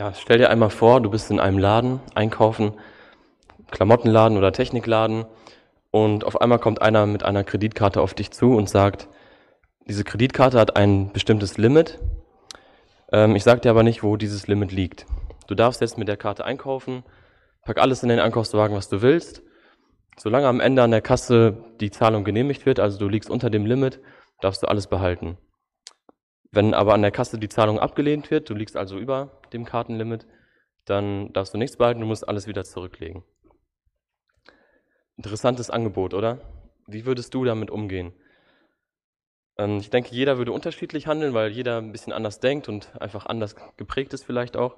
Ja, stell dir einmal vor, du bist in einem Laden einkaufen, Klamottenladen oder Technikladen und auf einmal kommt einer mit einer Kreditkarte auf dich zu und sagt, diese Kreditkarte hat ein bestimmtes Limit. Ähm, ich sage dir aber nicht, wo dieses Limit liegt. Du darfst jetzt mit der Karte einkaufen, pack alles in den Einkaufswagen, was du willst. Solange am Ende an der Kasse die Zahlung genehmigt wird, also du liegst unter dem Limit, darfst du alles behalten. Wenn aber an der Kasse die Zahlung abgelehnt wird, du liegst also über dem Kartenlimit, dann darfst du nichts behalten, du musst alles wieder zurücklegen. Interessantes Angebot, oder? Wie würdest du damit umgehen? Ähm, ich denke, jeder würde unterschiedlich handeln, weil jeder ein bisschen anders denkt und einfach anders geprägt ist vielleicht auch.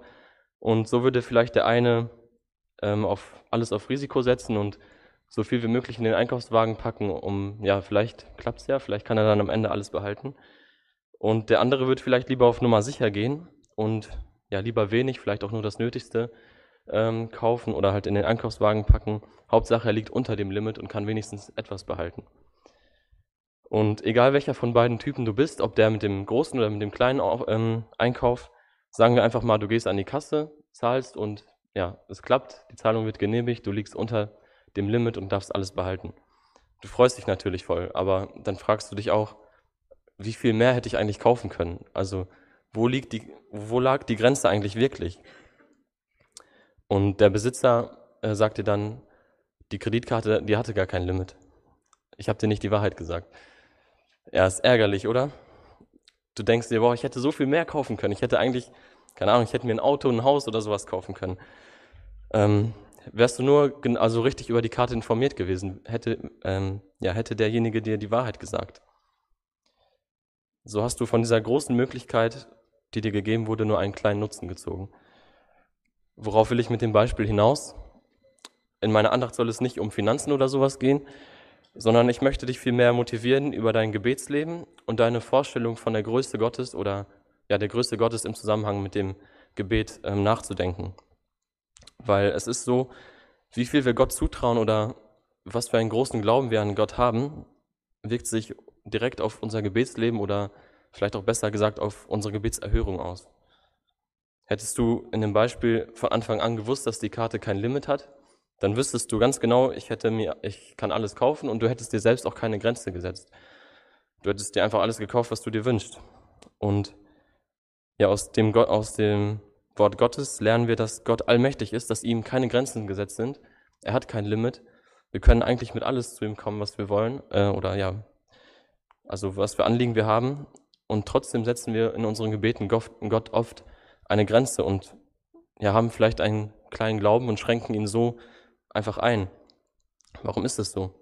Und so würde vielleicht der eine ähm, auf alles auf Risiko setzen und so viel wie möglich in den Einkaufswagen packen, um, ja, vielleicht klappt es ja, vielleicht kann er dann am Ende alles behalten. Und der andere wird vielleicht lieber auf Nummer sicher gehen und ja, lieber wenig, vielleicht auch nur das Nötigste ähm, kaufen oder halt in den Einkaufswagen packen. Hauptsache, er liegt unter dem Limit und kann wenigstens etwas behalten. Und egal welcher von beiden Typen du bist, ob der mit dem großen oder mit dem kleinen ähm, Einkauf, sagen wir einfach mal, du gehst an die Kasse, zahlst und ja, es klappt, die Zahlung wird genehmigt, du liegst unter dem Limit und darfst alles behalten. Du freust dich natürlich voll, aber dann fragst du dich auch, wie viel mehr hätte ich eigentlich kaufen können? Also wo, liegt die, wo lag die Grenze eigentlich wirklich? Und der Besitzer äh, sagte dann, die Kreditkarte, die hatte gar kein Limit. Ich habe dir nicht die Wahrheit gesagt. Ja, ist ärgerlich, oder? Du denkst dir, boah, ich hätte so viel mehr kaufen können. Ich hätte eigentlich, keine Ahnung, ich hätte mir ein Auto, ein Haus oder sowas kaufen können. Ähm, wärst du nur also richtig über die Karte informiert gewesen, hätte, ähm, ja, hätte derjenige dir die Wahrheit gesagt. So hast du von dieser großen Möglichkeit, die dir gegeben wurde, nur einen kleinen Nutzen gezogen. Worauf will ich mit dem Beispiel hinaus? In meiner Andacht soll es nicht um Finanzen oder sowas gehen, sondern ich möchte dich vielmehr motivieren, über dein Gebetsleben und deine Vorstellung von der Größe Gottes oder ja, der Größe Gottes im Zusammenhang mit dem Gebet ähm, nachzudenken. Weil es ist so, wie viel wir Gott zutrauen oder was für einen großen Glauben wir an Gott haben, wirkt sich direkt auf unser Gebetsleben oder vielleicht auch besser gesagt auf unsere Gebetserhörung aus. Hättest du in dem Beispiel von Anfang an gewusst, dass die Karte kein Limit hat, dann wüsstest du ganz genau, ich hätte mir, ich kann alles kaufen und du hättest dir selbst auch keine Grenze gesetzt. Du hättest dir einfach alles gekauft, was du dir wünschst. Und ja, aus dem, aus dem Wort Gottes lernen wir, dass Gott allmächtig ist, dass ihm keine Grenzen gesetzt sind. Er hat kein Limit. Wir können eigentlich mit alles zu ihm kommen, was wir wollen, äh, oder ja, also was für Anliegen wir haben. Und trotzdem setzen wir in unseren Gebeten Gott oft eine Grenze und ja, haben vielleicht einen kleinen Glauben und schränken ihn so einfach ein. Warum ist das so?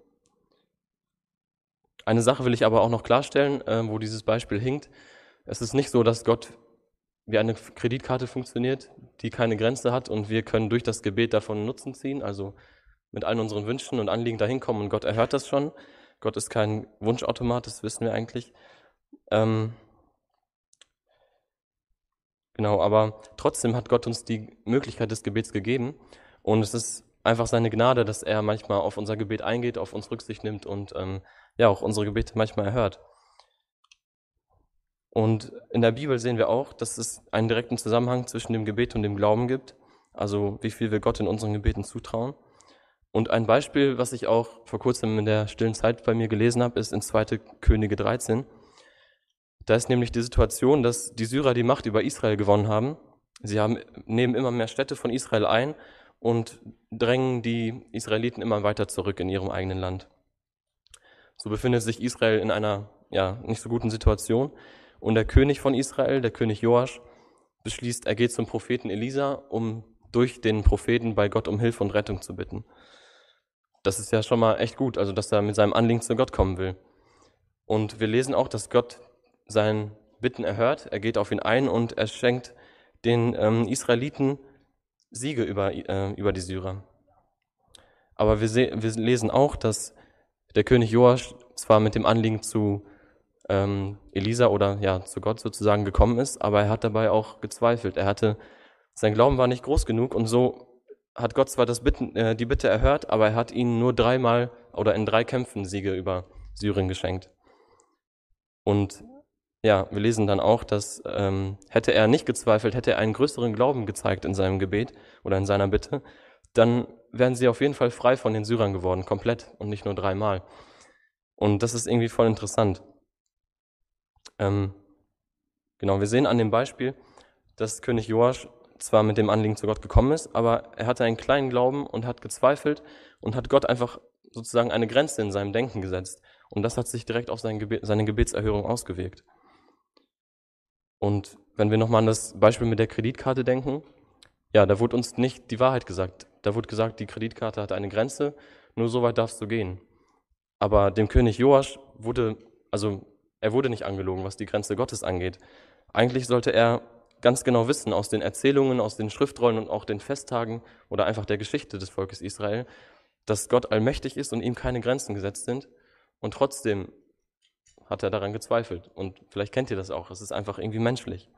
Eine Sache will ich aber auch noch klarstellen, äh, wo dieses Beispiel hinkt. Es ist nicht so, dass Gott wie eine Kreditkarte funktioniert, die keine Grenze hat und wir können durch das Gebet davon Nutzen ziehen, also mit allen unseren Wünschen und Anliegen dahin kommen und Gott erhört das schon. Gott ist kein Wunschautomat, das wissen wir eigentlich. Ähm, genau, aber trotzdem hat Gott uns die Möglichkeit des Gebets gegeben und es ist einfach seine Gnade, dass er manchmal auf unser Gebet eingeht, auf uns Rücksicht nimmt und ähm, ja auch unsere Gebete manchmal erhört. Und in der Bibel sehen wir auch, dass es einen direkten Zusammenhang zwischen dem Gebet und dem Glauben gibt, also wie viel wir Gott in unseren Gebeten zutrauen. Und ein Beispiel, was ich auch vor kurzem in der stillen Zeit bei mir gelesen habe, ist in 2. Könige 13. Da ist nämlich die Situation, dass die Syrer die Macht über Israel gewonnen haben. Sie haben, nehmen immer mehr Städte von Israel ein und drängen die Israeliten immer weiter zurück in ihrem eigenen Land. So befindet sich Israel in einer ja, nicht so guten Situation. Und der König von Israel, der König Joasch, beschließt, er geht zum Propheten Elisa, um durch den Propheten bei Gott um Hilfe und Rettung zu bitten. Das ist ja schon mal echt gut, also dass er mit seinem Anliegen zu Gott kommen will. Und wir lesen auch, dass Gott sein Bitten erhört, er geht auf ihn ein und er schenkt den ähm, Israeliten Siege über, äh, über die Syrer. Aber wir, wir, lesen auch, dass der König Joasch zwar mit dem Anliegen zu ähm, Elisa oder ja zu Gott sozusagen gekommen ist, aber er hat dabei auch gezweifelt. Er hatte sein Glauben war nicht groß genug und so hat Gott zwar das Bitten, äh, die Bitte erhört, aber er hat ihnen nur dreimal oder in drei Kämpfen Siege über Syrien geschenkt. Und ja, wir lesen dann auch, dass ähm, hätte er nicht gezweifelt, hätte er einen größeren Glauben gezeigt in seinem Gebet oder in seiner Bitte, dann wären sie auf jeden Fall frei von den Syrern geworden, komplett und nicht nur dreimal. Und das ist irgendwie voll interessant. Ähm, genau, wir sehen an dem Beispiel, dass König Joasch zwar mit dem Anliegen zu Gott gekommen ist, aber er hatte einen kleinen Glauben und hat gezweifelt und hat Gott einfach sozusagen eine Grenze in seinem Denken gesetzt. Und das hat sich direkt auf sein Gebet, seine Gebetserhörung ausgewirkt. Und wenn wir nochmal an das Beispiel mit der Kreditkarte denken, ja, da wurde uns nicht die Wahrheit gesagt. Da wurde gesagt, die Kreditkarte hat eine Grenze, nur so weit darfst du gehen. Aber dem König Joasch wurde, also er wurde nicht angelogen, was die Grenze Gottes angeht. Eigentlich sollte er ganz genau wissen aus den Erzählungen, aus den Schriftrollen und auch den Festtagen oder einfach der Geschichte des Volkes Israel, dass Gott allmächtig ist und ihm keine Grenzen gesetzt sind. Und trotzdem hat er daran gezweifelt. Und vielleicht kennt ihr das auch. Es ist einfach irgendwie menschlich.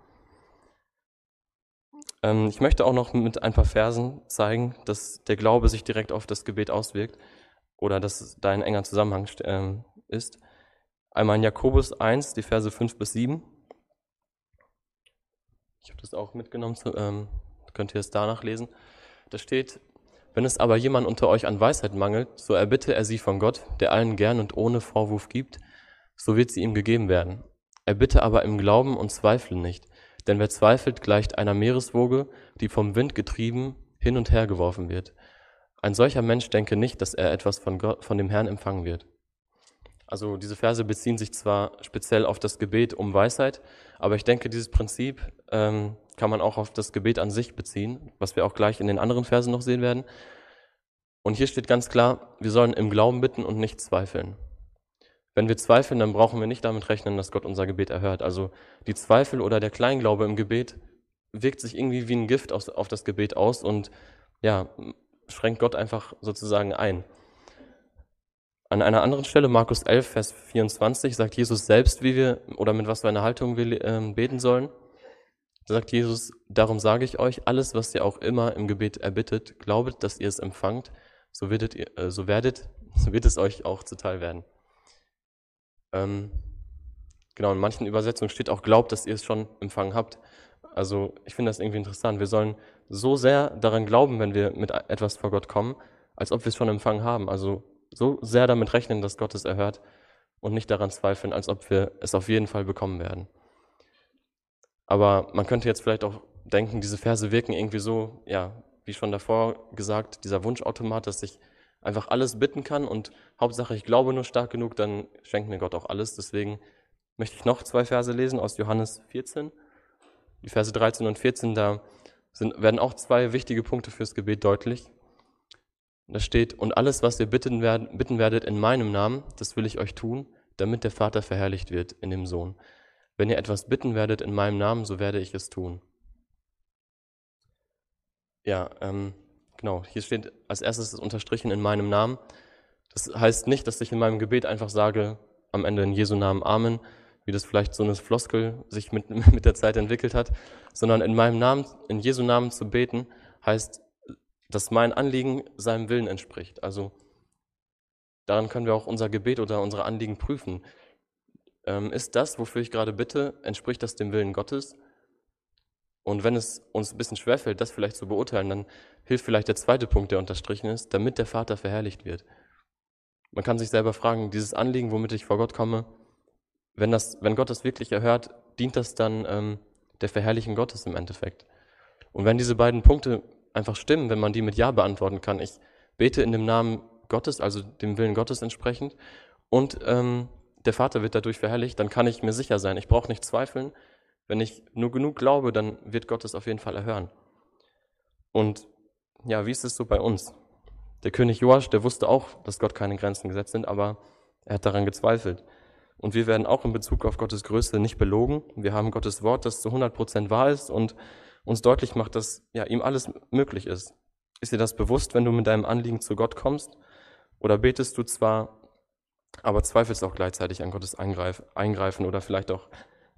Ähm, ich möchte auch noch mit ein paar Versen zeigen, dass der Glaube sich direkt auf das Gebet auswirkt oder dass da ein enger Zusammenhang ähm, ist. Einmal in Jakobus 1, die Verse 5 bis 7. Ich habe das auch mitgenommen, ähm, könnt ihr es danach lesen. Da steht, wenn es aber jemand unter euch an Weisheit mangelt, so erbitte er sie von Gott, der allen gern und ohne Vorwurf gibt, so wird sie ihm gegeben werden. Er bitte aber im Glauben und zweifle nicht, denn wer zweifelt, gleicht einer Meereswoge, die vom Wind getrieben hin und her geworfen wird. Ein solcher Mensch denke nicht, dass er etwas von, Gott, von dem Herrn empfangen wird. Also diese Verse beziehen sich zwar speziell auf das Gebet um Weisheit, aber ich denke, dieses Prinzip ähm, kann man auch auf das Gebet an sich beziehen, was wir auch gleich in den anderen Versen noch sehen werden. Und hier steht ganz klar, wir sollen im Glauben bitten und nicht zweifeln. Wenn wir zweifeln, dann brauchen wir nicht damit rechnen, dass Gott unser Gebet erhört. Also die Zweifel oder der Kleinglaube im Gebet wirkt sich irgendwie wie ein Gift auf, auf das Gebet aus und ja, schränkt Gott einfach sozusagen ein. An einer anderen Stelle, Markus 11, Vers 24, sagt Jesus selbst, wie wir oder mit was für einer Haltung wir äh, beten sollen. Da sagt Jesus, darum sage ich euch, alles, was ihr auch immer im Gebet erbittet, glaubet, dass ihr es empfangt, so werdet, ihr, äh, so werdet, so wird es euch auch zuteil werden. Ähm, genau, in manchen Übersetzungen steht auch, glaubt, dass ihr es schon empfangen habt. Also ich finde das irgendwie interessant. Wir sollen so sehr daran glauben, wenn wir mit etwas vor Gott kommen, als ob wir es schon empfangen haben. Also so sehr damit rechnen, dass Gott es erhört und nicht daran zweifeln, als ob wir es auf jeden Fall bekommen werden. Aber man könnte jetzt vielleicht auch denken, diese Verse wirken irgendwie so, ja, wie schon davor gesagt, dieser Wunschautomat, dass ich einfach alles bitten kann und Hauptsache ich glaube nur stark genug, dann schenkt mir Gott auch alles. Deswegen möchte ich noch zwei Verse lesen aus Johannes 14. Die Verse 13 und 14, da sind, werden auch zwei wichtige Punkte fürs Gebet deutlich. Da steht, und alles, was ihr bitten, werden, bitten werdet in meinem Namen, das will ich euch tun, damit der Vater verherrlicht wird in dem Sohn. Wenn ihr etwas bitten werdet in meinem Namen, so werde ich es tun. Ja, ähm, Genau, hier steht als erstes das unterstrichen in meinem Namen. Das heißt nicht, dass ich in meinem Gebet einfach sage, am Ende in Jesu Namen Amen, wie das vielleicht so eine Floskel sich mit, mit der Zeit entwickelt hat, sondern in meinem Namen, in Jesu Namen zu beten, heißt, dass mein Anliegen seinem Willen entspricht. Also daran können wir auch unser Gebet oder unsere Anliegen prüfen. Ähm, ist das, wofür ich gerade bitte, entspricht das dem Willen Gottes? Und wenn es uns ein bisschen schwerfällt, das vielleicht zu beurteilen, dann hilft vielleicht der zweite Punkt, der unterstrichen ist, damit der Vater verherrlicht wird. Man kann sich selber fragen, dieses Anliegen, womit ich vor Gott komme, wenn, das, wenn Gott das wirklich erhört, dient das dann ähm, der Verherrlichen Gottes im Endeffekt. Und wenn diese beiden Punkte einfach stimmen, wenn man die mit Ja beantworten kann, ich bete in dem Namen Gottes, also dem Willen Gottes entsprechend, und ähm, der Vater wird dadurch verherrlicht, dann kann ich mir sicher sein. Ich brauche nicht zweifeln, wenn ich nur genug glaube, dann wird Gott es auf jeden Fall erhören. Und ja, wie ist es so bei uns? Der König Joasch, der wusste auch, dass Gott keine Grenzen gesetzt sind, aber er hat daran gezweifelt. Und wir werden auch in Bezug auf Gottes Größe nicht belogen. Wir haben Gottes Wort, das zu 100 Prozent wahr ist und uns deutlich macht, dass ja, ihm alles möglich ist. Ist dir das bewusst, wenn du mit deinem Anliegen zu Gott kommst? Oder betest du zwar, aber zweifelst auch gleichzeitig an Gottes Eingreifen oder vielleicht auch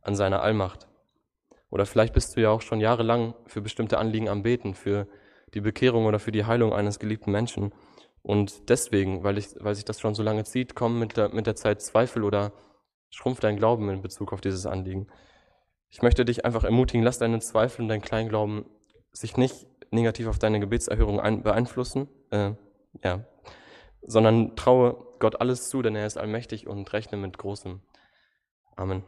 an seiner Allmacht? Oder vielleicht bist du ja auch schon jahrelang für bestimmte Anliegen am Beten, für die Bekehrung oder für die Heilung eines geliebten Menschen. Und deswegen, weil, ich, weil sich das schon so lange zieht, kommen mit der, mit der Zeit Zweifel oder schrumpft dein Glauben in Bezug auf dieses Anliegen. Ich möchte dich einfach ermutigen, lass deine Zweifel und dein Kleinglauben sich nicht negativ auf deine Gebetserhörung ein, beeinflussen, äh, ja, sondern traue Gott alles zu, denn er ist allmächtig und rechne mit Großem. Amen.